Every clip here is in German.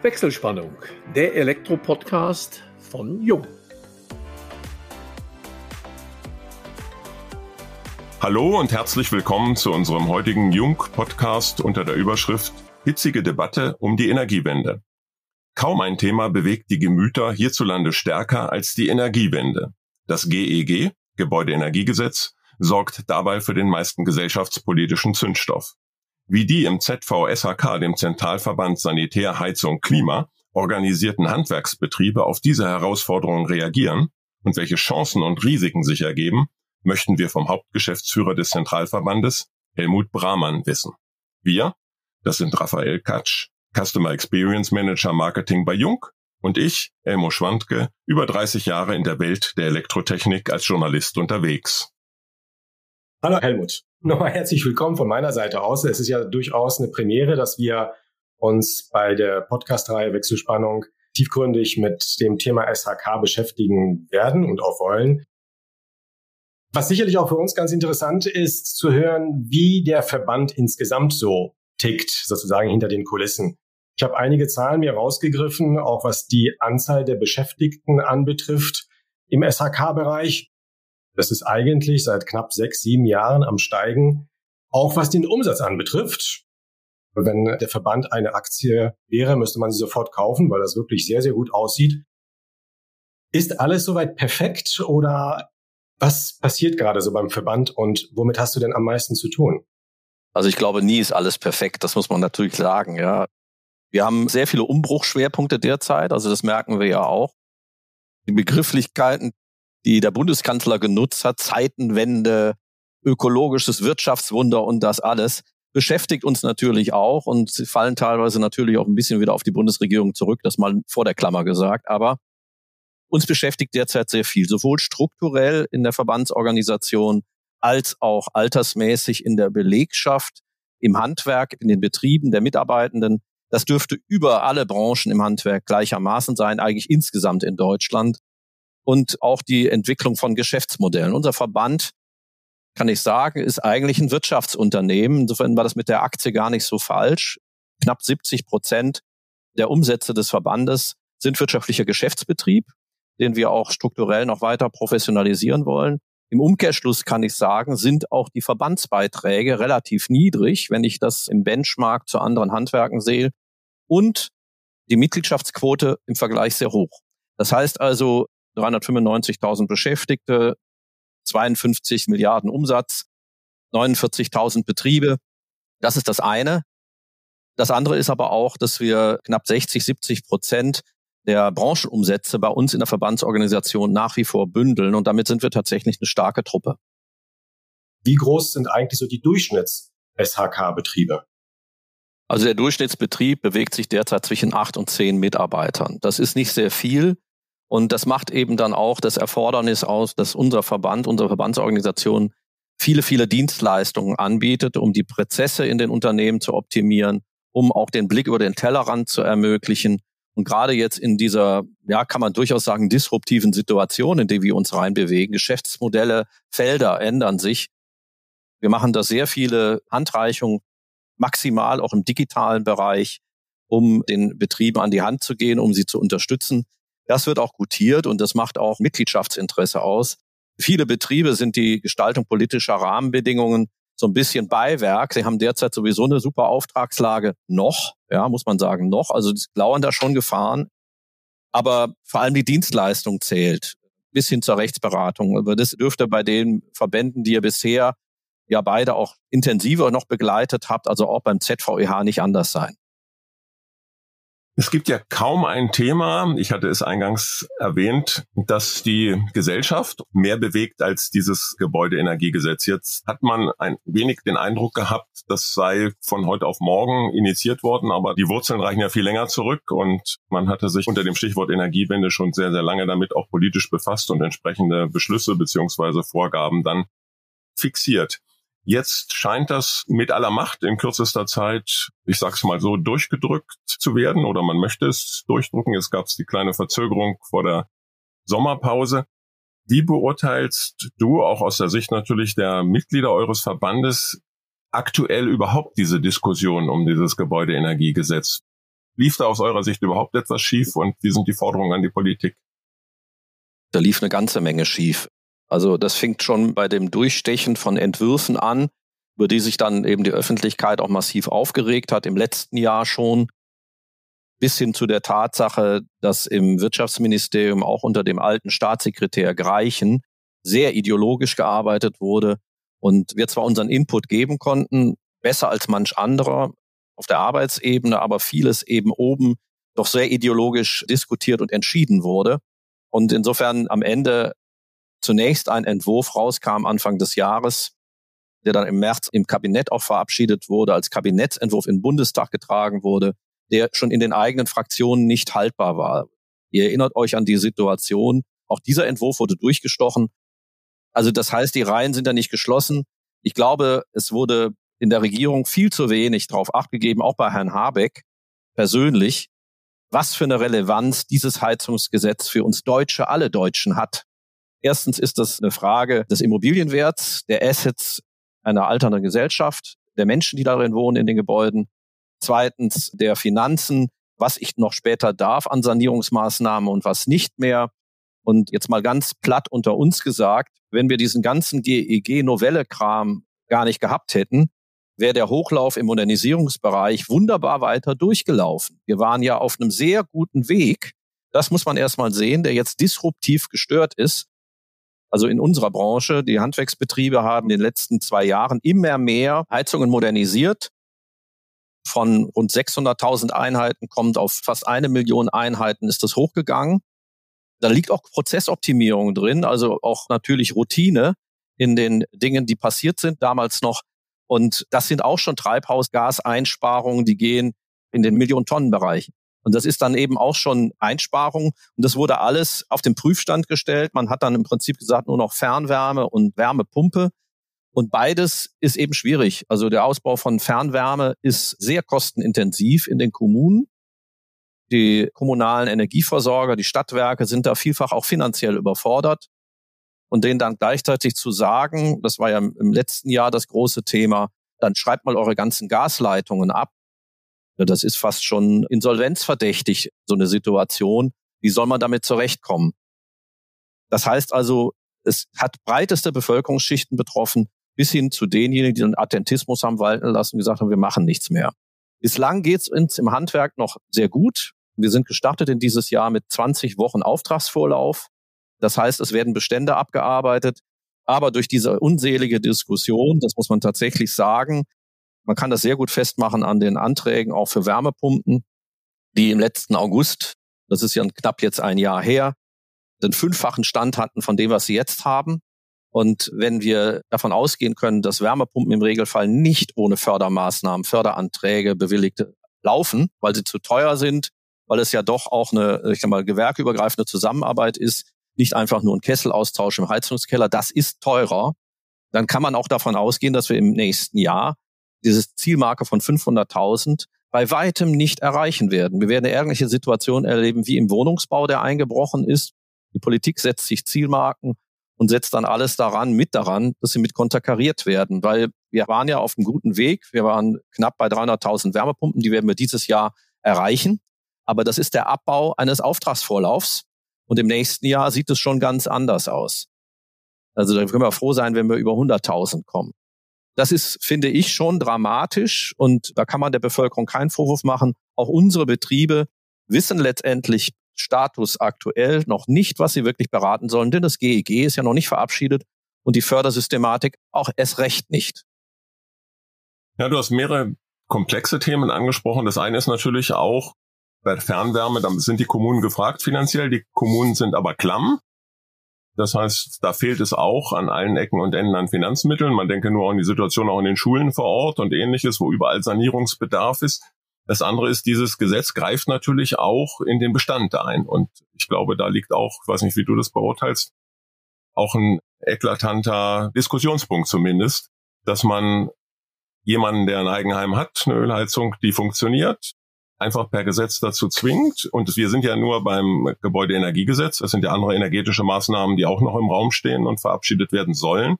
Wechselspannung, der Elektro-Podcast von Jung. Hallo und herzlich willkommen zu unserem heutigen Jung-Podcast unter der Überschrift Hitzige Debatte um die Energiewende. Kaum ein Thema bewegt die Gemüter hierzulande stärker als die Energiewende. Das GEG, Gebäudeenergiegesetz, sorgt dabei für den meisten gesellschaftspolitischen Zündstoff. Wie die im ZVSHK, dem Zentralverband Sanitär, Heizung, Klima, organisierten Handwerksbetriebe auf diese Herausforderungen reagieren und welche Chancen und Risiken sich ergeben, möchten wir vom Hauptgeschäftsführer des Zentralverbandes, Helmut Brahmann, wissen. Wir, das sind Raphael Katsch, Customer Experience Manager Marketing bei Jung und ich, Elmo Schwandke, über 30 Jahre in der Welt der Elektrotechnik als Journalist unterwegs. Hallo Helmut. Nochmal herzlich willkommen von meiner Seite aus. Es ist ja durchaus eine Premiere, dass wir uns bei der Podcast-Reihe Wechselspannung tiefgründig mit dem Thema SHK beschäftigen werden und auch wollen. Was sicherlich auch für uns ganz interessant ist, zu hören, wie der Verband insgesamt so tickt, sozusagen hinter den Kulissen. Ich habe einige Zahlen mir rausgegriffen, auch was die Anzahl der Beschäftigten anbetrifft im SHK-Bereich. Das ist eigentlich seit knapp sechs, sieben Jahren am Steigen. Auch was den Umsatz anbetrifft. Wenn der Verband eine Aktie wäre, müsste man sie sofort kaufen, weil das wirklich sehr, sehr gut aussieht. Ist alles soweit perfekt oder was passiert gerade so beim Verband und womit hast du denn am meisten zu tun? Also ich glaube, nie ist alles perfekt. Das muss man natürlich sagen, ja. Wir haben sehr viele Umbruchschwerpunkte derzeit. Also das merken wir ja auch. Die Begrifflichkeiten, die der Bundeskanzler genutzt hat, Zeitenwende, ökologisches Wirtschaftswunder und das alles, beschäftigt uns natürlich auch und sie fallen teilweise natürlich auch ein bisschen wieder auf die Bundesregierung zurück, das mal vor der Klammer gesagt. Aber uns beschäftigt derzeit sehr viel, sowohl strukturell in der Verbandsorganisation als auch altersmäßig in der Belegschaft, im Handwerk, in den Betrieben der Mitarbeitenden. Das dürfte über alle Branchen im Handwerk gleichermaßen sein, eigentlich insgesamt in Deutschland und auch die Entwicklung von Geschäftsmodellen. Unser Verband, kann ich sagen, ist eigentlich ein Wirtschaftsunternehmen. Insofern war das mit der Aktie gar nicht so falsch. Knapp 70 Prozent der Umsätze des Verbandes sind wirtschaftlicher Geschäftsbetrieb, den wir auch strukturell noch weiter professionalisieren wollen. Im Umkehrschluss kann ich sagen, sind auch die Verbandsbeiträge relativ niedrig, wenn ich das im Benchmark zu anderen Handwerken sehe. Und die Mitgliedschaftsquote im Vergleich sehr hoch. Das heißt also, 395.000 Beschäftigte, 52 Milliarden Umsatz, 49.000 Betriebe. Das ist das eine. Das andere ist aber auch, dass wir knapp 60, 70 Prozent der Branchenumsätze bei uns in der Verbandsorganisation nach wie vor bündeln und damit sind wir tatsächlich eine starke Truppe. Wie groß sind eigentlich so die Durchschnitts-SHK-Betriebe? Also der Durchschnittsbetrieb bewegt sich derzeit zwischen acht und zehn Mitarbeitern. Das ist nicht sehr viel. Und das macht eben dann auch das Erfordernis aus, dass unser Verband, unsere Verbandsorganisation viele, viele Dienstleistungen anbietet, um die Prozesse in den Unternehmen zu optimieren, um auch den Blick über den Tellerrand zu ermöglichen. Und gerade jetzt in dieser, ja, kann man durchaus sagen, disruptiven Situation, in die wir uns reinbewegen, Geschäftsmodelle, Felder ändern sich. Wir machen da sehr viele Handreichungen, maximal auch im digitalen Bereich, um den Betrieben an die Hand zu gehen, um sie zu unterstützen. Das wird auch gutiert und das macht auch Mitgliedschaftsinteresse aus. Viele Betriebe sind die Gestaltung politischer Rahmenbedingungen so ein bisschen Beiwerk. Sie haben derzeit sowieso eine super Auftragslage noch, ja, muss man sagen, noch. Also die lauern da schon Gefahren. Aber vor allem die Dienstleistung zählt bis hin zur Rechtsberatung. Aber das dürfte bei den Verbänden, die ihr bisher ja beide auch intensiver noch begleitet habt, also auch beim ZVEH nicht anders sein. Es gibt ja kaum ein Thema, ich hatte es eingangs erwähnt, dass die Gesellschaft mehr bewegt als dieses Gebäudeenergiegesetz. Jetzt hat man ein wenig den Eindruck gehabt, das sei von heute auf morgen initiiert worden, aber die Wurzeln reichen ja viel länger zurück und man hatte sich unter dem Stichwort Energiewende schon sehr, sehr lange damit auch politisch befasst und entsprechende Beschlüsse beziehungsweise Vorgaben dann fixiert. Jetzt scheint das mit aller Macht in kürzester Zeit, ich sag's mal so, durchgedrückt zu werden oder man möchte es durchdrücken. Es gab die kleine Verzögerung vor der Sommerpause. Wie beurteilst du auch aus der Sicht natürlich der Mitglieder eures Verbandes aktuell überhaupt diese Diskussion um dieses Gebäudeenergiegesetz? Lief da aus eurer Sicht überhaupt etwas schief und wie sind die Forderungen an die Politik? Da lief eine ganze Menge schief. Also das fängt schon bei dem Durchstechen von Entwürfen an, über die sich dann eben die Öffentlichkeit auch massiv aufgeregt hat, im letzten Jahr schon, bis hin zu der Tatsache, dass im Wirtschaftsministerium auch unter dem alten Staatssekretär Greichen sehr ideologisch gearbeitet wurde und wir zwar unseren Input geben konnten, besser als manch anderer auf der Arbeitsebene, aber vieles eben oben doch sehr ideologisch diskutiert und entschieden wurde. Und insofern am Ende zunächst ein Entwurf rauskam Anfang des Jahres, der dann im März im Kabinett auch verabschiedet wurde, als Kabinettsentwurf in den Bundestag getragen wurde, der schon in den eigenen Fraktionen nicht haltbar war. Ihr erinnert euch an die Situation. Auch dieser Entwurf wurde durchgestochen. Also das heißt, die Reihen sind da nicht geschlossen. Ich glaube, es wurde in der Regierung viel zu wenig darauf acht gegeben, auch bei Herrn Habeck persönlich, was für eine Relevanz dieses Heizungsgesetz für uns Deutsche, alle Deutschen hat. Erstens ist das eine Frage des Immobilienwerts, der Assets einer alternden Gesellschaft, der Menschen, die darin wohnen in den Gebäuden. Zweitens der Finanzen, was ich noch später darf an Sanierungsmaßnahmen und was nicht mehr. Und jetzt mal ganz platt unter uns gesagt, wenn wir diesen ganzen GEG-Novelle-Kram gar nicht gehabt hätten, wäre der Hochlauf im Modernisierungsbereich wunderbar weiter durchgelaufen. Wir waren ja auf einem sehr guten Weg. Das muss man erstmal sehen, der jetzt disruptiv gestört ist. Also in unserer Branche, die Handwerksbetriebe haben in den letzten zwei Jahren immer mehr Heizungen modernisiert. Von rund 600.000 Einheiten kommt auf fast eine Million Einheiten ist das hochgegangen. Da liegt auch Prozessoptimierung drin, also auch natürlich Routine in den Dingen, die passiert sind. Damals noch und das sind auch schon Treibhausgaseinsparungen, die gehen in den Millionen-Tonnen-Bereich. Und das ist dann eben auch schon Einsparung. Und das wurde alles auf den Prüfstand gestellt. Man hat dann im Prinzip gesagt, nur noch Fernwärme und Wärmepumpe. Und beides ist eben schwierig. Also der Ausbau von Fernwärme ist sehr kostenintensiv in den Kommunen. Die kommunalen Energieversorger, die Stadtwerke sind da vielfach auch finanziell überfordert und denen dann gleichzeitig zu sagen, das war ja im letzten Jahr das große Thema, dann schreibt mal eure ganzen Gasleitungen ab. Das ist fast schon insolvenzverdächtig, so eine Situation. Wie soll man damit zurechtkommen? Das heißt also, es hat breiteste Bevölkerungsschichten betroffen, bis hin zu denjenigen, die den Attentismus haben walten lassen und gesagt haben, wir machen nichts mehr. Bislang geht es uns im Handwerk noch sehr gut. Wir sind gestartet in dieses Jahr mit 20 Wochen Auftragsvorlauf. Das heißt, es werden Bestände abgearbeitet. Aber durch diese unselige Diskussion, das muss man tatsächlich sagen, man kann das sehr gut festmachen an den Anträgen auch für Wärmepumpen, die im letzten August, das ist ja knapp jetzt ein Jahr her, den fünffachen Stand hatten von dem, was sie jetzt haben. Und wenn wir davon ausgehen können, dass Wärmepumpen im Regelfall nicht ohne Fördermaßnahmen, Förderanträge bewilligte laufen, weil sie zu teuer sind, weil es ja doch auch eine, ich sag mal, gewerkeübergreifende Zusammenarbeit ist, nicht einfach nur ein Kesselaustausch im Heizungskeller, das ist teurer, dann kann man auch davon ausgehen, dass wir im nächsten Jahr dieses Zielmarke von 500.000 bei weitem nicht erreichen werden. Wir werden eine ähnliche Situation erleben wie im Wohnungsbau, der eingebrochen ist. Die Politik setzt sich Zielmarken und setzt dann alles daran, mit daran, dass sie mit konterkariert werden, weil wir waren ja auf einem guten Weg. Wir waren knapp bei 300.000 Wärmepumpen, die werden wir dieses Jahr erreichen. Aber das ist der Abbau eines Auftragsvorlaufs. Und im nächsten Jahr sieht es schon ganz anders aus. Also da können wir froh sein, wenn wir über 100.000 kommen. Das ist, finde ich, schon dramatisch und da kann man der Bevölkerung keinen Vorwurf machen. Auch unsere Betriebe wissen letztendlich Status aktuell noch nicht, was sie wirklich beraten sollen, denn das GEG ist ja noch nicht verabschiedet und die Fördersystematik auch erst recht nicht. Ja, du hast mehrere komplexe Themen angesprochen. Das eine ist natürlich auch bei Fernwärme, da sind die Kommunen gefragt finanziell, die Kommunen sind aber klamm. Das heißt, da fehlt es auch an allen Ecken und Enden an Finanzmitteln. Man denke nur an die Situation auch in den Schulen vor Ort und ähnliches, wo überall Sanierungsbedarf ist. Das andere ist, dieses Gesetz greift natürlich auch in den Bestand ein. Und ich glaube, da liegt auch, ich weiß nicht, wie du das beurteilst, auch ein eklatanter Diskussionspunkt zumindest, dass man jemanden, der ein Eigenheim hat, eine Ölheizung, die funktioniert, einfach per Gesetz dazu zwingt. Und wir sind ja nur beim Gebäudeenergiegesetz. Das sind ja andere energetische Maßnahmen, die auch noch im Raum stehen und verabschiedet werden sollen.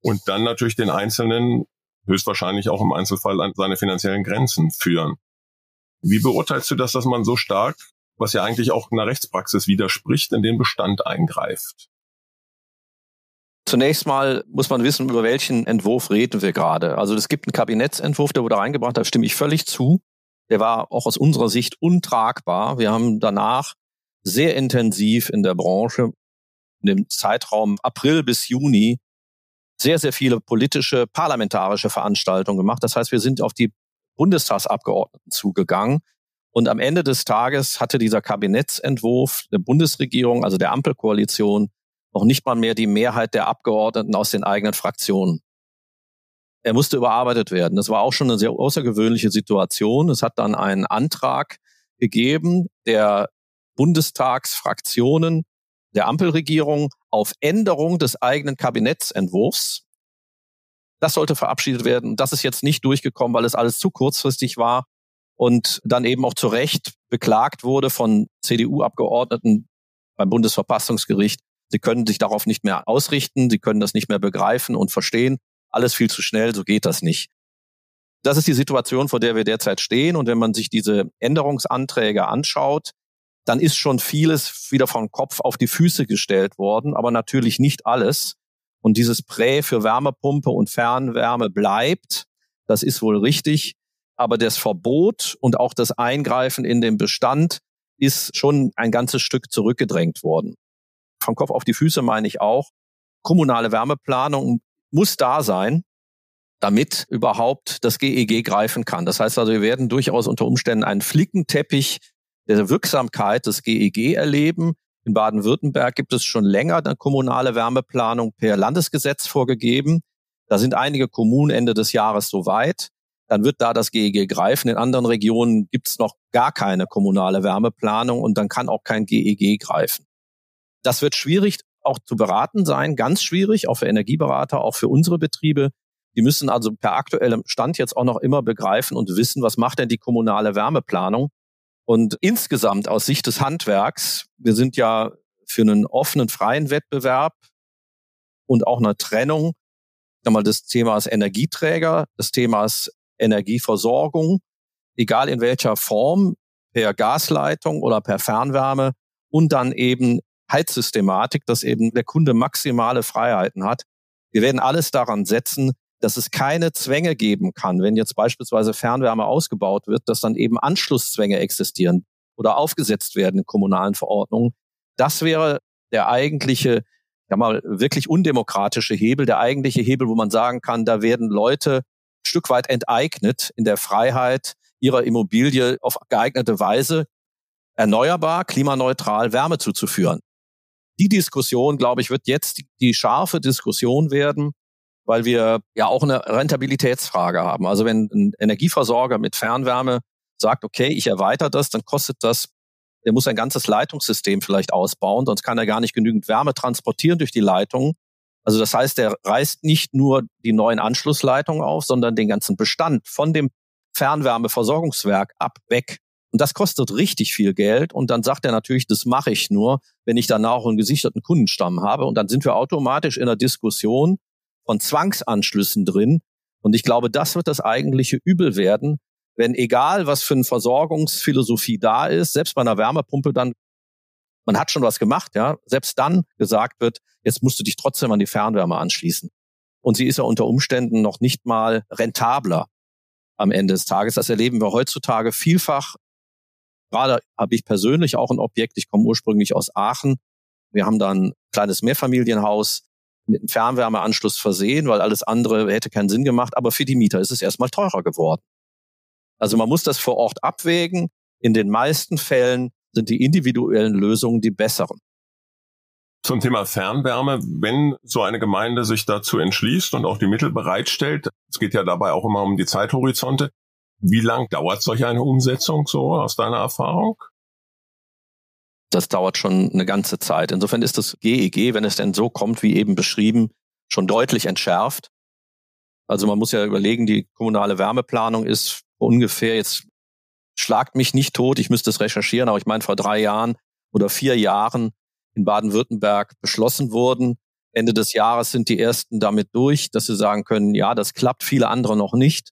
Und dann natürlich den Einzelnen höchstwahrscheinlich auch im Einzelfall an seine finanziellen Grenzen führen. Wie beurteilst du das, dass man so stark, was ja eigentlich auch einer Rechtspraxis widerspricht, in den Bestand eingreift? Zunächst mal muss man wissen, über welchen Entwurf reden wir gerade. Also es gibt einen Kabinettsentwurf, der wurde reingebracht, da stimme ich völlig zu. Der war auch aus unserer Sicht untragbar. Wir haben danach sehr intensiv in der Branche, in dem Zeitraum April bis Juni, sehr, sehr viele politische, parlamentarische Veranstaltungen gemacht. Das heißt, wir sind auf die Bundestagsabgeordneten zugegangen. Und am Ende des Tages hatte dieser Kabinettsentwurf der Bundesregierung, also der Ampelkoalition, noch nicht mal mehr die Mehrheit der Abgeordneten aus den eigenen Fraktionen. Er musste überarbeitet werden. Das war auch schon eine sehr außergewöhnliche Situation. Es hat dann einen Antrag gegeben der Bundestagsfraktionen der Ampelregierung auf Änderung des eigenen Kabinettsentwurfs. Das sollte verabschiedet werden. Das ist jetzt nicht durchgekommen, weil es alles zu kurzfristig war und dann eben auch zu Recht beklagt wurde von CDU-Abgeordneten beim Bundesverfassungsgericht, Sie können sich darauf nicht mehr ausrichten, sie können das nicht mehr begreifen und verstehen. Alles viel zu schnell, so geht das nicht. Das ist die Situation, vor der wir derzeit stehen. Und wenn man sich diese Änderungsanträge anschaut, dann ist schon vieles wieder vom Kopf auf die Füße gestellt worden, aber natürlich nicht alles. Und dieses Prä für Wärmepumpe und Fernwärme bleibt. Das ist wohl richtig. Aber das Verbot und auch das Eingreifen in den Bestand ist schon ein ganzes Stück zurückgedrängt worden vom Kopf auf die Füße meine ich auch. Kommunale Wärmeplanung muss da sein, damit überhaupt das GEG e greifen kann. Das heißt also, wir werden durchaus unter Umständen einen Flickenteppich der Wirksamkeit des GEG e erleben. In Baden-Württemberg gibt es schon länger eine kommunale Wärmeplanung per Landesgesetz vorgegeben. Da sind einige Kommunen Ende des Jahres soweit. Dann wird da das GEG e greifen. In anderen Regionen gibt es noch gar keine kommunale Wärmeplanung und dann kann auch kein GEG greifen. Das wird schwierig auch zu beraten sein, ganz schwierig, auch für Energieberater, auch für unsere Betriebe. Die müssen also per aktuellem Stand jetzt auch noch immer begreifen und wissen, was macht denn die kommunale Wärmeplanung. Und insgesamt aus Sicht des Handwerks, wir sind ja für einen offenen, freien Wettbewerb und auch eine Trennung mal, des Themas Energieträger, des Themas Energieversorgung, egal in welcher Form, per Gasleitung oder per Fernwärme und dann eben Heizsystematik, dass eben der Kunde maximale Freiheiten hat. Wir werden alles daran setzen, dass es keine Zwänge geben kann, wenn jetzt beispielsweise Fernwärme ausgebaut wird, dass dann eben Anschlusszwänge existieren oder aufgesetzt werden in kommunalen Verordnungen. Das wäre der eigentliche, ja mal wirklich undemokratische Hebel, der eigentliche Hebel, wo man sagen kann, da werden Leute ein Stück weit enteignet in der Freiheit ihrer Immobilie auf geeignete Weise erneuerbar, klimaneutral Wärme zuzuführen die Diskussion, glaube ich, wird jetzt die scharfe Diskussion werden, weil wir ja auch eine Rentabilitätsfrage haben. Also wenn ein Energieversorger mit Fernwärme sagt, okay, ich erweitere das, dann kostet das, der muss ein ganzes Leitungssystem vielleicht ausbauen, sonst kann er gar nicht genügend Wärme transportieren durch die Leitung. Also das heißt, er reißt nicht nur die neuen Anschlussleitungen auf, sondern den ganzen Bestand von dem Fernwärmeversorgungswerk ab weg. Und das kostet richtig viel Geld. Und dann sagt er natürlich, das mache ich nur, wenn ich danach einen gesicherten Kundenstamm habe. Und dann sind wir automatisch in einer Diskussion von Zwangsanschlüssen drin. Und ich glaube, das wird das eigentliche Übel werden, wenn egal was für eine Versorgungsphilosophie da ist, selbst bei einer Wärmepumpe dann, man hat schon was gemacht, ja, selbst dann gesagt wird, jetzt musst du dich trotzdem an die Fernwärme anschließen. Und sie ist ja unter Umständen noch nicht mal rentabler am Ende des Tages. Das erleben wir heutzutage vielfach Gerade habe ich persönlich auch ein Objekt. Ich komme ursprünglich aus Aachen. Wir haben da ein kleines Mehrfamilienhaus mit einem Fernwärmeanschluss versehen, weil alles andere hätte keinen Sinn gemacht. Aber für die Mieter ist es erstmal teurer geworden. Also man muss das vor Ort abwägen. In den meisten Fällen sind die individuellen Lösungen die besseren. Zum Thema Fernwärme, wenn so eine Gemeinde sich dazu entschließt und auch die Mittel bereitstellt, es geht ja dabei auch immer um die Zeithorizonte, wie lang dauert solch eine Umsetzung so aus deiner Erfahrung? Das dauert schon eine ganze Zeit. Insofern ist das GEG, e wenn es denn so kommt, wie eben beschrieben, schon deutlich entschärft. Also man muss ja überlegen, die kommunale Wärmeplanung ist ungefähr, jetzt schlagt mich nicht tot, ich müsste es recherchieren, aber ich meine vor drei Jahren oder vier Jahren in Baden-Württemberg beschlossen worden. Ende des Jahres sind die ersten damit durch, dass sie sagen können, ja, das klappt, viele andere noch nicht.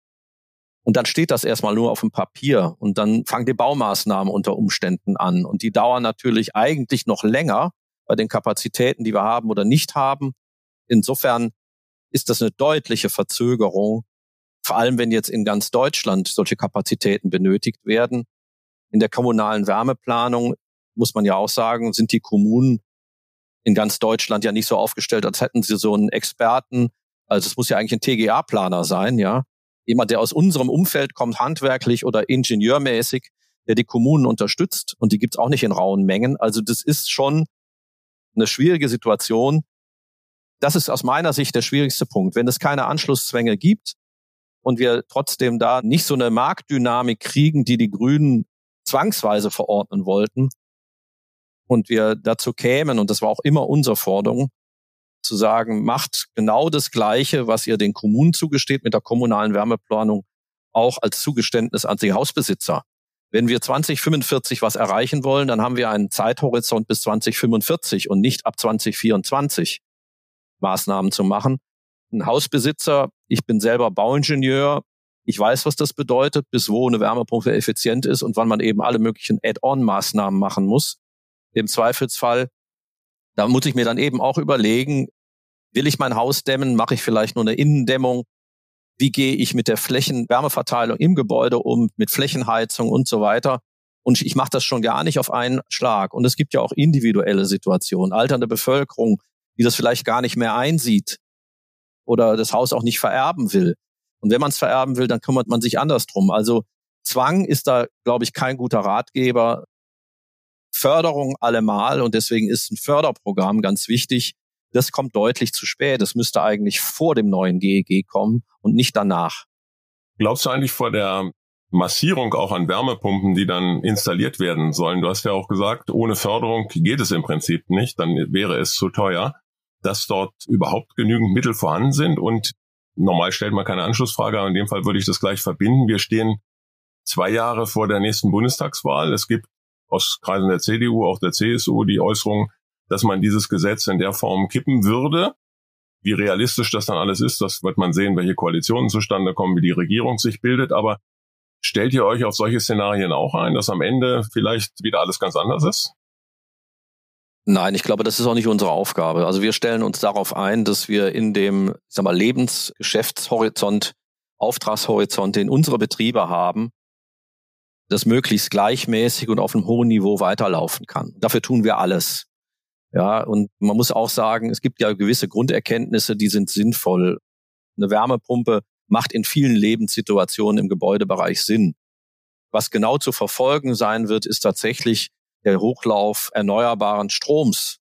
Und dann steht das erstmal nur auf dem Papier und dann fangen die Baumaßnahmen unter Umständen an. Und die dauern natürlich eigentlich noch länger bei den Kapazitäten, die wir haben oder nicht haben. Insofern ist das eine deutliche Verzögerung, vor allem wenn jetzt in ganz Deutschland solche Kapazitäten benötigt werden. In der kommunalen Wärmeplanung muss man ja auch sagen, sind die Kommunen in ganz Deutschland ja nicht so aufgestellt, als hätten sie so einen Experten. Also es muss ja eigentlich ein TGA-Planer sein, ja. Jemand, der aus unserem Umfeld kommt, handwerklich oder ingenieurmäßig, der die Kommunen unterstützt. Und die gibt's auch nicht in rauen Mengen. Also das ist schon eine schwierige Situation. Das ist aus meiner Sicht der schwierigste Punkt. Wenn es keine Anschlusszwänge gibt und wir trotzdem da nicht so eine Marktdynamik kriegen, die die Grünen zwangsweise verordnen wollten, und wir dazu kämen, und das war auch immer unsere Forderung, zu sagen, macht genau das Gleiche, was ihr den Kommunen zugesteht mit der kommunalen Wärmeplanung, auch als Zugeständnis an die Hausbesitzer. Wenn wir 2045 was erreichen wollen, dann haben wir einen Zeithorizont bis 2045 und nicht ab 2024 Maßnahmen zu machen. Ein Hausbesitzer, ich bin selber Bauingenieur, ich weiß, was das bedeutet, bis wo eine Wärmepumpe effizient ist und wann man eben alle möglichen Add-on-Maßnahmen machen muss im Zweifelsfall. Da muss ich mir dann eben auch überlegen, will ich mein Haus dämmen, mache ich vielleicht nur eine Innendämmung, wie gehe ich mit der Flächenwärmeverteilung im Gebäude um, mit Flächenheizung und so weiter. Und ich mache das schon gar nicht auf einen Schlag. Und es gibt ja auch individuelle Situationen, alternde Bevölkerung, die das vielleicht gar nicht mehr einsieht oder das Haus auch nicht vererben will. Und wenn man es vererben will, dann kümmert man sich anders drum. Also Zwang ist da, glaube ich, kein guter Ratgeber. Förderung allemal und deswegen ist ein Förderprogramm ganz wichtig. Das kommt deutlich zu spät. Das müsste eigentlich vor dem neuen GEG kommen und nicht danach. Glaubst du eigentlich vor der Massierung auch an Wärmepumpen, die dann installiert werden sollen? Du hast ja auch gesagt, ohne Förderung geht es im Prinzip nicht, dann wäre es zu teuer, dass dort überhaupt genügend Mittel vorhanden sind und normal stellt man keine Anschlussfrage, aber in dem Fall würde ich das gleich verbinden. Wir stehen zwei Jahre vor der nächsten Bundestagswahl. Es gibt aus Kreisen der CDU, auch der CSU, die Äußerung, dass man dieses Gesetz in der Form kippen würde. Wie realistisch das dann alles ist, das wird man sehen, welche Koalitionen zustande kommen, wie die Regierung sich bildet. Aber stellt ihr euch auf solche Szenarien auch ein, dass am Ende vielleicht wieder alles ganz anders ist? Nein, ich glaube, das ist auch nicht unsere Aufgabe. Also wir stellen uns darauf ein, dass wir in dem, ich sag mal, Lebensgeschäftshorizont, Auftragshorizont, den unsere Betriebe haben, das möglichst gleichmäßig und auf einem hohen Niveau weiterlaufen kann. Dafür tun wir alles. Ja, und man muss auch sagen, es gibt ja gewisse Grunderkenntnisse, die sind sinnvoll. Eine Wärmepumpe macht in vielen Lebenssituationen im Gebäudebereich Sinn. Was genau zu verfolgen sein wird, ist tatsächlich der Hochlauf erneuerbaren Stroms.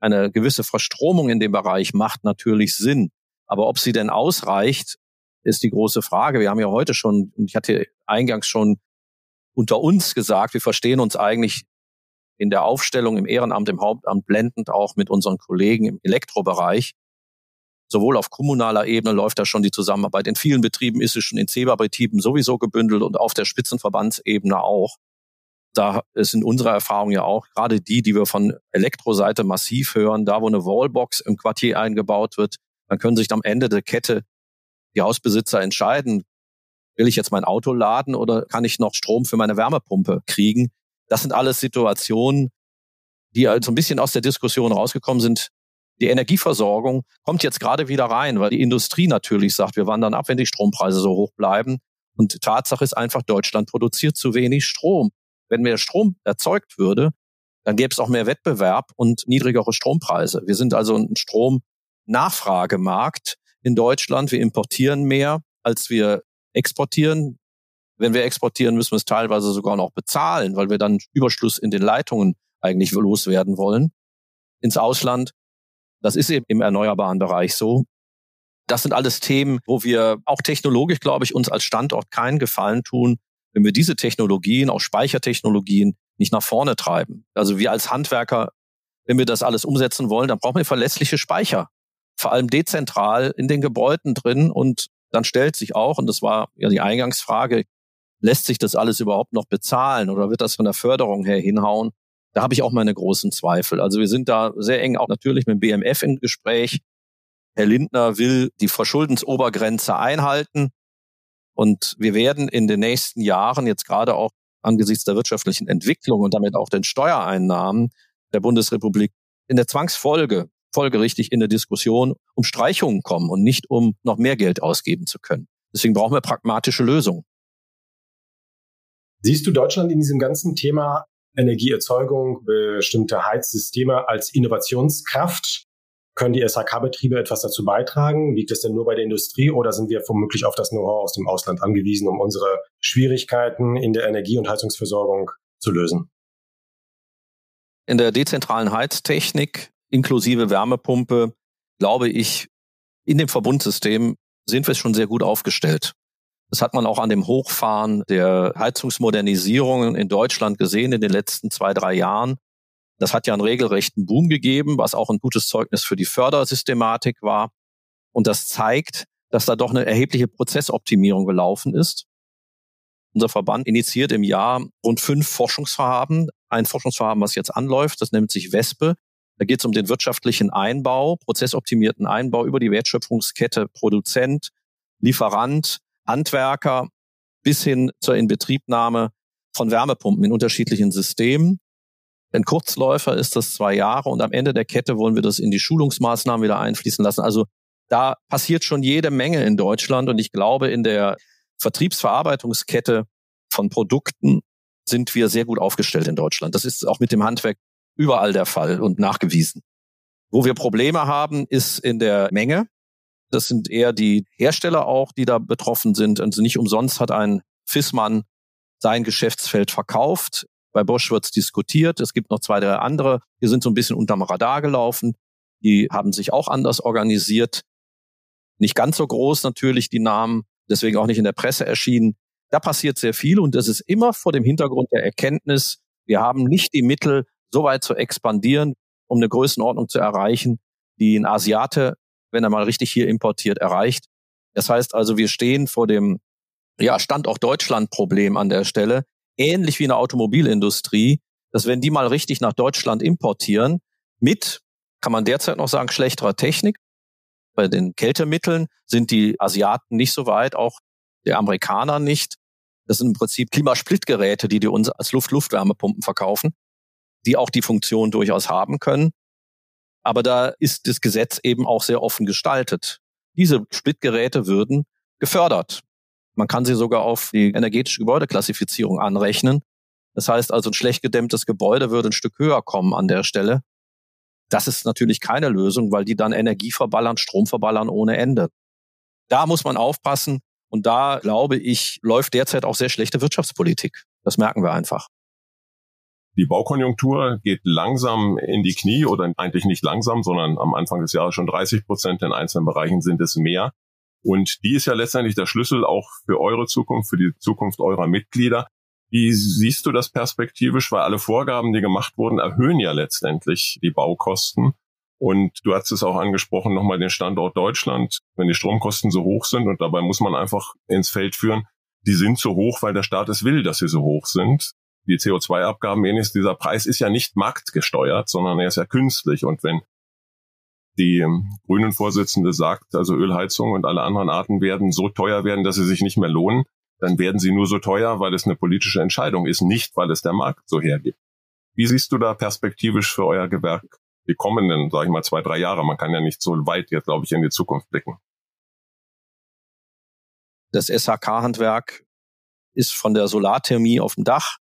Eine gewisse Verstromung in dem Bereich macht natürlich Sinn. Aber ob sie denn ausreicht, ist die große Frage. Wir haben ja heute schon, und ich hatte eingangs schon unter uns gesagt, wir verstehen uns eigentlich in der Aufstellung im Ehrenamt, im Hauptamt blendend auch mit unseren Kollegen im Elektrobereich. Sowohl auf kommunaler Ebene läuft da schon die Zusammenarbeit. In vielen Betrieben ist es schon in CEBA-Betrieben sowieso gebündelt und auf der Spitzenverbandsebene auch. Da sind unsere Erfahrungen ja auch gerade die, die wir von Elektroseite massiv hören, da wo eine Wallbox im Quartier eingebaut wird, dann können sich am Ende der Kette die Hausbesitzer entscheiden, will ich jetzt mein Auto laden oder kann ich noch Strom für meine Wärmepumpe kriegen? Das sind alles Situationen, die halt so ein bisschen aus der Diskussion rausgekommen sind. Die Energieversorgung kommt jetzt gerade wieder rein, weil die Industrie natürlich sagt, wir wandern ab, wenn die Strompreise so hoch bleiben. Und Tatsache ist einfach, Deutschland produziert zu wenig Strom. Wenn mehr Strom erzeugt würde, dann gäbe es auch mehr Wettbewerb und niedrigere Strompreise. Wir sind also ein Stromnachfragemarkt in Deutschland. Wir importieren mehr, als wir exportieren. Wenn wir exportieren, müssen wir es teilweise sogar noch bezahlen, weil wir dann Überschluss in den Leitungen eigentlich loswerden wollen ins Ausland. Das ist eben im erneuerbaren Bereich so. Das sind alles Themen, wo wir auch technologisch, glaube ich, uns als Standort keinen Gefallen tun, wenn wir diese Technologien, auch Speichertechnologien, nicht nach vorne treiben. Also wir als Handwerker, wenn wir das alles umsetzen wollen, dann brauchen wir verlässliche Speicher. Vor allem dezentral in den Gebäuden drin und dann stellt sich auch, und das war ja die Eingangsfrage, lässt sich das alles überhaupt noch bezahlen oder wird das von der Förderung her hinhauen? Da habe ich auch meine großen Zweifel. Also wir sind da sehr eng auch natürlich mit dem BMF im Gespräch. Herr Lindner will die Verschuldensobergrenze einhalten. Und wir werden in den nächsten Jahren jetzt gerade auch angesichts der wirtschaftlichen Entwicklung und damit auch den Steuereinnahmen der Bundesrepublik in der Zwangsfolge folgerichtig in der Diskussion um Streichungen kommen und nicht um noch mehr Geld ausgeben zu können. Deswegen brauchen wir pragmatische Lösungen. Siehst du Deutschland in diesem ganzen Thema Energieerzeugung, bestimmte Heizsysteme als Innovationskraft? Können die SHK-Betriebe etwas dazu beitragen? Liegt es denn nur bei der Industrie oder sind wir womöglich auf das Know-how aus dem Ausland angewiesen, um unsere Schwierigkeiten in der Energie- und Heizungsversorgung zu lösen? In der dezentralen Heiztechnik inklusive Wärmepumpe, glaube ich, in dem Verbundsystem sind wir schon sehr gut aufgestellt. Das hat man auch an dem Hochfahren der Heizungsmodernisierungen in Deutschland gesehen in den letzten zwei, drei Jahren. Das hat ja einen regelrechten Boom gegeben, was auch ein gutes Zeugnis für die Fördersystematik war. Und das zeigt, dass da doch eine erhebliche Prozessoptimierung gelaufen ist. Unser Verband initiiert im Jahr rund fünf Forschungsvorhaben. Ein Forschungsvorhaben, was jetzt anläuft, das nennt sich WESPE. Da geht es um den wirtschaftlichen Einbau, prozessoptimierten Einbau über die Wertschöpfungskette Produzent, Lieferant, Handwerker bis hin zur Inbetriebnahme von Wärmepumpen in unterschiedlichen Systemen. Ein Kurzläufer ist das zwei Jahre und am Ende der Kette wollen wir das in die Schulungsmaßnahmen wieder einfließen lassen. Also da passiert schon jede Menge in Deutschland und ich glaube, in der Vertriebsverarbeitungskette von Produkten sind wir sehr gut aufgestellt in Deutschland. Das ist auch mit dem Handwerk überall der Fall und nachgewiesen. Wo wir Probleme haben, ist in der Menge. Das sind eher die Hersteller auch, die da betroffen sind. Also nicht umsonst hat ein Fissmann sein Geschäftsfeld verkauft. Bei Bosch wird es diskutiert. Es gibt noch zwei, drei andere. Die sind so ein bisschen unterm Radar gelaufen. Die haben sich auch anders organisiert. Nicht ganz so groß natürlich die Namen, deswegen auch nicht in der Presse erschienen. Da passiert sehr viel und das ist immer vor dem Hintergrund der Erkenntnis, wir haben nicht die Mittel, so weit zu expandieren, um eine Größenordnung zu erreichen, die ein Asiate wenn er mal richtig hier importiert, erreicht. Das heißt also, wir stehen vor dem ja, Standort Deutschland Problem an der Stelle, ähnlich wie in der Automobilindustrie, dass wenn die mal richtig nach Deutschland importieren, mit, kann man derzeit noch sagen, schlechterer Technik. Bei den Kältemitteln sind die Asiaten nicht so weit, auch der Amerikaner nicht. Das sind im Prinzip Klimasplittgeräte, die die uns als Luft-Luftwärmepumpen verkaufen, die auch die Funktion durchaus haben können. Aber da ist das Gesetz eben auch sehr offen gestaltet. Diese Splitgeräte würden gefördert. Man kann sie sogar auf die energetische Gebäudeklassifizierung anrechnen. Das heißt also, ein schlecht gedämmtes Gebäude würde ein Stück höher kommen an der Stelle. Das ist natürlich keine Lösung, weil die dann Energie verballern, Strom verballern ohne Ende. Da muss man aufpassen. Und da, glaube ich, läuft derzeit auch sehr schlechte Wirtschaftspolitik. Das merken wir einfach. Die Baukonjunktur geht langsam in die Knie oder eigentlich nicht langsam, sondern am Anfang des Jahres schon 30 Prozent. In einzelnen Bereichen sind es mehr. Und die ist ja letztendlich der Schlüssel auch für eure Zukunft, für die Zukunft eurer Mitglieder. Wie siehst du das perspektivisch? Weil alle Vorgaben, die gemacht wurden, erhöhen ja letztendlich die Baukosten. Und du hast es auch angesprochen, nochmal den Standort Deutschland. Wenn die Stromkosten so hoch sind, und dabei muss man einfach ins Feld führen, die sind so hoch, weil der Staat es will, dass sie so hoch sind die CO2-Abgaben ähnliches, dieser Preis ist ja nicht marktgesteuert, sondern er ist ja künstlich. Und wenn die grünen Vorsitzende sagt, also Ölheizung und alle anderen Arten werden so teuer werden, dass sie sich nicht mehr lohnen, dann werden sie nur so teuer, weil es eine politische Entscheidung ist, nicht weil es der Markt so hergibt. Wie siehst du da perspektivisch für euer Gewerk die kommenden, sage ich mal, zwei, drei Jahre? Man kann ja nicht so weit jetzt, glaube ich, in die Zukunft blicken. Das SHK-Handwerk ist von der Solarthermie auf dem Dach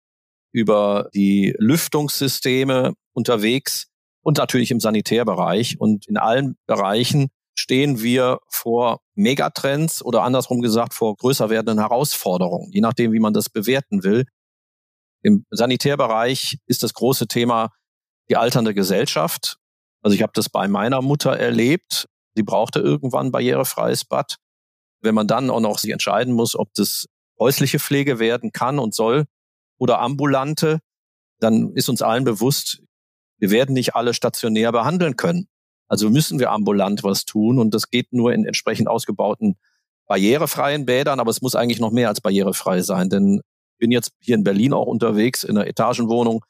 über die Lüftungssysteme unterwegs und natürlich im Sanitärbereich. Und in allen Bereichen stehen wir vor Megatrends oder andersrum gesagt vor größer werdenden Herausforderungen, je nachdem, wie man das bewerten will. Im Sanitärbereich ist das große Thema die alternde Gesellschaft. Also ich habe das bei meiner Mutter erlebt. Sie brauchte irgendwann barrierefreies Bad. Wenn man dann auch noch sich entscheiden muss, ob das häusliche Pflege werden kann und soll, oder ambulante, dann ist uns allen bewusst, wir werden nicht alle stationär behandeln können. Also müssen wir ambulant was tun und das geht nur in entsprechend ausgebauten barrierefreien Bädern, aber es muss eigentlich noch mehr als barrierefrei sein, denn ich bin jetzt hier in Berlin auch unterwegs in einer Etagenwohnung.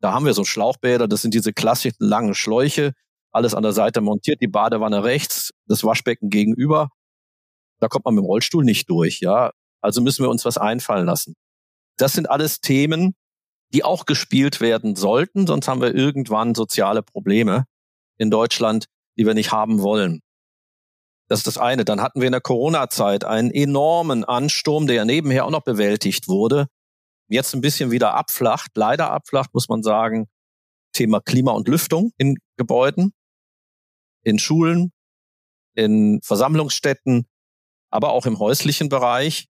Da haben wir so Schlauchbäder, das sind diese klassischen langen Schläuche, alles an der Seite montiert, die Badewanne rechts, das Waschbecken gegenüber. Da kommt man mit dem Rollstuhl nicht durch, ja. Also müssen wir uns was einfallen lassen. Das sind alles Themen, die auch gespielt werden sollten, sonst haben wir irgendwann soziale Probleme in Deutschland, die wir nicht haben wollen. Das ist das eine. Dann hatten wir in der Corona-Zeit einen enormen Ansturm, der ja nebenher auch noch bewältigt wurde. Jetzt ein bisschen wieder abflacht, leider abflacht, muss man sagen. Thema Klima und Lüftung in Gebäuden, in Schulen, in Versammlungsstätten, aber auch im häuslichen Bereich.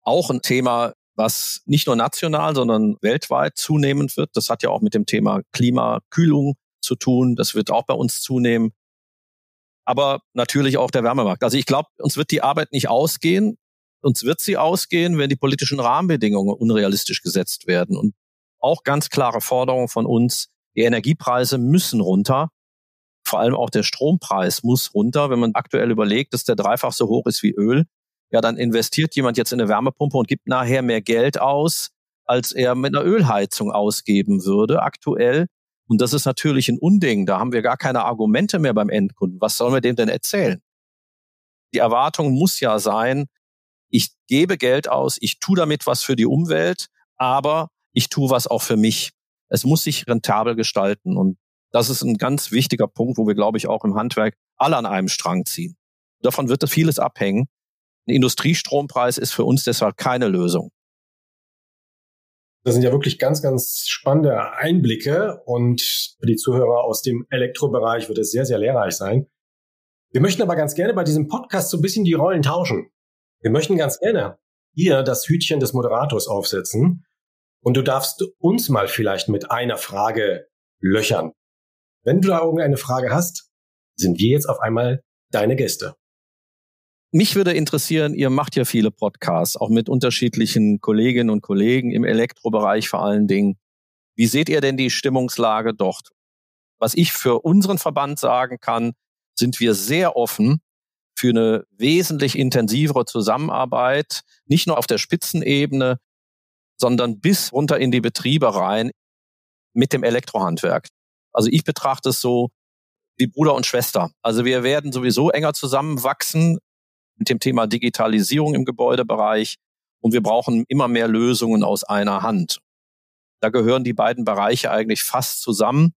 Auch ein Thema, was nicht nur national, sondern weltweit zunehmend wird. Das hat ja auch mit dem Thema Klimakühlung zu tun. Das wird auch bei uns zunehmen aber natürlich auch der Wärmemarkt. Also ich glaube, uns wird die Arbeit nicht ausgehen. Uns wird sie ausgehen, wenn die politischen Rahmenbedingungen unrealistisch gesetzt werden. Und auch ganz klare Forderungen von uns, die Energiepreise müssen runter. Vor allem auch der Strompreis muss runter. Wenn man aktuell überlegt, dass der dreifach so hoch ist wie Öl, ja, dann investiert jemand jetzt in eine Wärmepumpe und gibt nachher mehr Geld aus, als er mit einer Ölheizung ausgeben würde aktuell. Und das ist natürlich ein Unding. Da haben wir gar keine Argumente mehr beim Endkunden. Was sollen wir dem denn erzählen? Die Erwartung muss ja sein, ich gebe Geld aus, ich tue damit was für die Umwelt, aber ich tue was auch für mich. Es muss sich rentabel gestalten. Und das ist ein ganz wichtiger Punkt, wo wir, glaube ich, auch im Handwerk alle an einem Strang ziehen. Davon wird vieles abhängen. Ein Industriestrompreis ist für uns deshalb keine Lösung. Das sind ja wirklich ganz, ganz spannende Einblicke und für die Zuhörer aus dem Elektrobereich wird es sehr, sehr lehrreich sein. Wir möchten aber ganz gerne bei diesem Podcast so ein bisschen die Rollen tauschen. Wir möchten ganz gerne hier das Hütchen des Moderators aufsetzen und du darfst uns mal vielleicht mit einer Frage löchern. Wenn du da irgendeine Frage hast, sind wir jetzt auf einmal deine Gäste. Mich würde interessieren, ihr macht ja viele Podcasts, auch mit unterschiedlichen Kolleginnen und Kollegen im Elektrobereich vor allen Dingen. Wie seht ihr denn die Stimmungslage dort? Was ich für unseren Verband sagen kann, sind wir sehr offen für eine wesentlich intensivere Zusammenarbeit, nicht nur auf der Spitzenebene, sondern bis runter in die Betriebe rein mit dem Elektrohandwerk. Also ich betrachte es so wie Bruder und Schwester. Also wir werden sowieso enger zusammenwachsen mit dem Thema Digitalisierung im Gebäudebereich und wir brauchen immer mehr Lösungen aus einer Hand. Da gehören die beiden Bereiche eigentlich fast zusammen.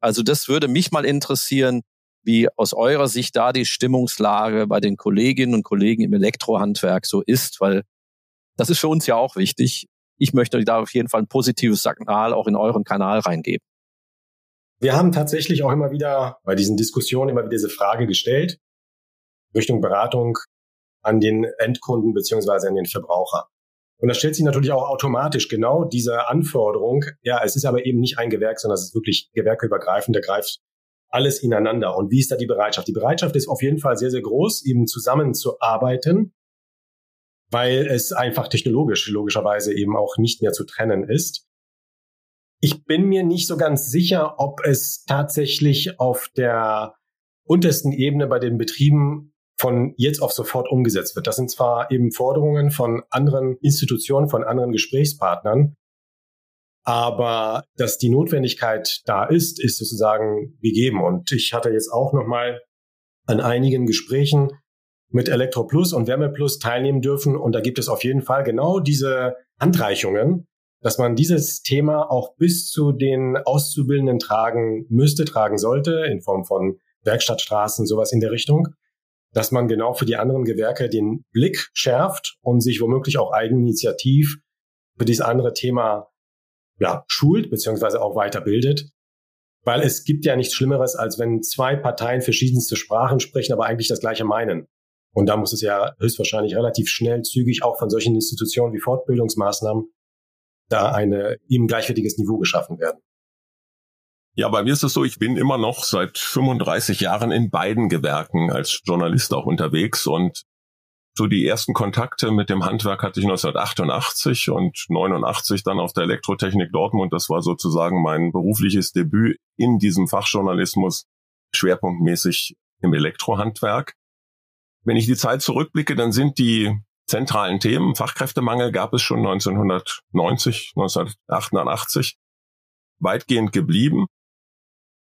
Also das würde mich mal interessieren, wie aus eurer Sicht da die Stimmungslage bei den Kolleginnen und Kollegen im Elektrohandwerk so ist, weil das ist für uns ja auch wichtig. Ich möchte da auf jeden Fall ein positives Signal auch in euren Kanal reingeben. Wir haben tatsächlich auch immer wieder bei diesen Diskussionen immer wieder diese Frage gestellt, Richtung Beratung an den Endkunden beziehungsweise an den Verbraucher. Und da stellt sich natürlich auch automatisch genau diese Anforderung. Ja, es ist aber eben nicht ein Gewerk, sondern es ist wirklich gewerkeübergreifend. Da greift alles ineinander. Und wie ist da die Bereitschaft? Die Bereitschaft ist auf jeden Fall sehr, sehr groß, eben zusammenzuarbeiten, weil es einfach technologisch logischerweise eben auch nicht mehr zu trennen ist. Ich bin mir nicht so ganz sicher, ob es tatsächlich auf der untersten Ebene bei den Betrieben von jetzt auf sofort umgesetzt wird. Das sind zwar eben Forderungen von anderen Institutionen, von anderen Gesprächspartnern, aber dass die Notwendigkeit da ist, ist sozusagen gegeben. Und ich hatte jetzt auch noch mal an einigen Gesprächen mit Elektroplus und Wärmeplus teilnehmen dürfen. Und da gibt es auf jeden Fall genau diese Handreichungen, dass man dieses Thema auch bis zu den Auszubildenden tragen müsste, tragen sollte, in Form von Werkstattstraßen, sowas in der Richtung dass man genau für die anderen Gewerke den Blick schärft und sich womöglich auch eigeninitiativ für dieses andere Thema ja, schult beziehungsweise auch weiterbildet. Weil es gibt ja nichts Schlimmeres, als wenn zwei Parteien verschiedenste Sprachen sprechen, aber eigentlich das gleiche meinen. Und da muss es ja höchstwahrscheinlich relativ schnell, zügig auch von solchen Institutionen wie Fortbildungsmaßnahmen da eine ihm gleichwertiges Niveau geschaffen werden. Ja, bei mir ist es so, ich bin immer noch seit 35 Jahren in beiden Gewerken als Journalist auch unterwegs und so die ersten Kontakte mit dem Handwerk hatte ich 1988 und 89 dann auf der Elektrotechnik Dortmund. Das war sozusagen mein berufliches Debüt in diesem Fachjournalismus, schwerpunktmäßig im Elektrohandwerk. Wenn ich die Zeit zurückblicke, dann sind die zentralen Themen, Fachkräftemangel gab es schon 1990, 1988, weitgehend geblieben.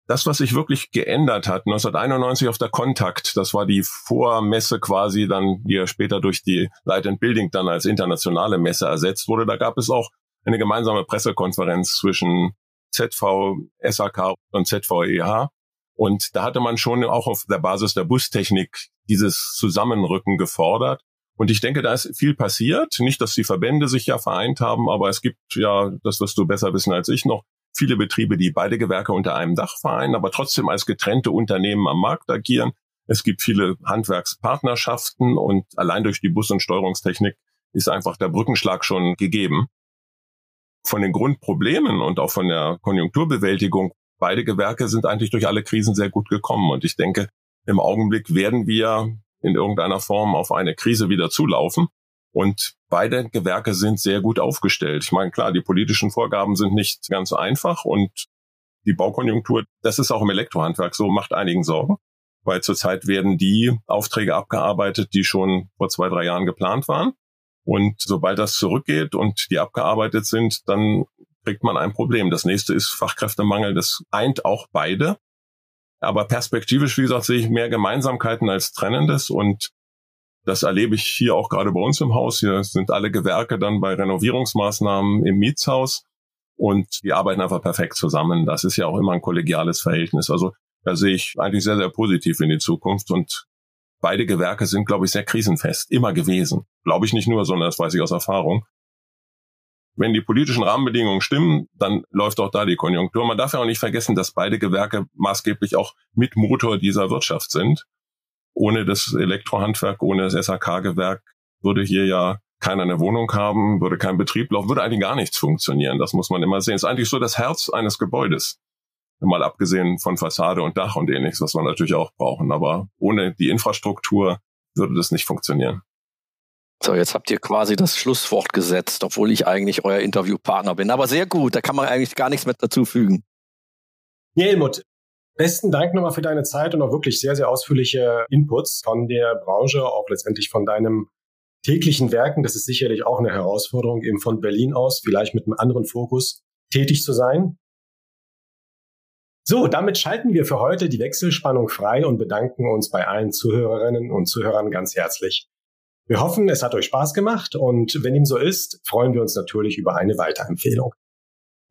Das, was sich wirklich geändert hat, 1991 auf der Kontakt, das war die Vormesse quasi dann, die ja später durch die Light and Building dann als internationale Messe ersetzt wurde. Da gab es auch eine gemeinsame Pressekonferenz zwischen ZV, SAK und ZVEH. Und da hatte man schon auch auf der Basis der Bustechnik dieses Zusammenrücken gefordert. Und ich denke, da ist viel passiert. Nicht, dass die Verbände sich ja vereint haben, aber es gibt ja, das wirst du besser wissen als ich noch, viele Betriebe, die beide Gewerke unter einem Dach vereinen, aber trotzdem als getrennte Unternehmen am Markt agieren. Es gibt viele Handwerkspartnerschaften und allein durch die Bus- und Steuerungstechnik ist einfach der Brückenschlag schon gegeben. Von den Grundproblemen und auch von der Konjunkturbewältigung, beide Gewerke sind eigentlich durch alle Krisen sehr gut gekommen. Und ich denke, im Augenblick werden wir in irgendeiner Form auf eine Krise wieder zulaufen. Und beide Gewerke sind sehr gut aufgestellt. Ich meine, klar, die politischen Vorgaben sind nicht ganz einfach und die Baukonjunktur, das ist auch im Elektrohandwerk so, macht einigen Sorgen, weil zurzeit werden die Aufträge abgearbeitet, die schon vor zwei, drei Jahren geplant waren. Und sobald das zurückgeht und die abgearbeitet sind, dann kriegt man ein Problem. Das nächste ist Fachkräftemangel. Das eint auch beide. Aber perspektivisch, wie gesagt, sehe ich mehr Gemeinsamkeiten als Trennendes und das erlebe ich hier auch gerade bei uns im Haus. Hier sind alle Gewerke dann bei Renovierungsmaßnahmen im Mietshaus und die arbeiten einfach perfekt zusammen. Das ist ja auch immer ein kollegiales Verhältnis. Also da sehe ich eigentlich sehr, sehr positiv in die Zukunft und beide Gewerke sind, glaube ich, sehr krisenfest, immer gewesen. Glaube ich nicht nur, sondern das weiß ich aus Erfahrung. Wenn die politischen Rahmenbedingungen stimmen, dann läuft auch da die Konjunktur. Man darf ja auch nicht vergessen, dass beide Gewerke maßgeblich auch Mitmotor dieser Wirtschaft sind ohne das Elektrohandwerk, ohne das SAK-Gewerk würde hier ja keiner eine Wohnung haben, würde kein Betrieb laufen, würde eigentlich gar nichts funktionieren. Das muss man immer sehen. Es ist eigentlich so das Herz eines Gebäudes. Mal abgesehen von Fassade und Dach und ähnliches, was wir natürlich auch brauchen. Aber ohne die Infrastruktur würde das nicht funktionieren. So, jetzt habt ihr quasi das Schlusswort gesetzt, obwohl ich eigentlich euer Interviewpartner bin. Aber sehr gut, da kann man eigentlich gar nichts mehr dazu fügen. Ja, Helmut, Besten Dank nochmal für deine Zeit und auch wirklich sehr, sehr ausführliche Inputs von der Branche, auch letztendlich von deinem täglichen Werken. Das ist sicherlich auch eine Herausforderung, eben von Berlin aus, vielleicht mit einem anderen Fokus tätig zu sein. So, damit schalten wir für heute die Wechselspannung frei und bedanken uns bei allen Zuhörerinnen und Zuhörern ganz herzlich. Wir hoffen, es hat euch Spaß gemacht und wenn ihm so ist, freuen wir uns natürlich über eine Weiterempfehlung.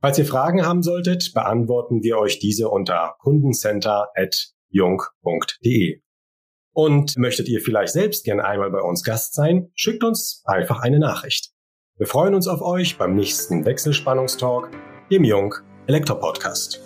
Falls ihr Fragen haben solltet, beantworten wir euch diese unter kundencenter.jung.de. Und möchtet ihr vielleicht selbst gern einmal bei uns Gast sein, schickt uns einfach eine Nachricht. Wir freuen uns auf euch beim nächsten Wechselspannungstalk, dem Jung Elektro Podcast.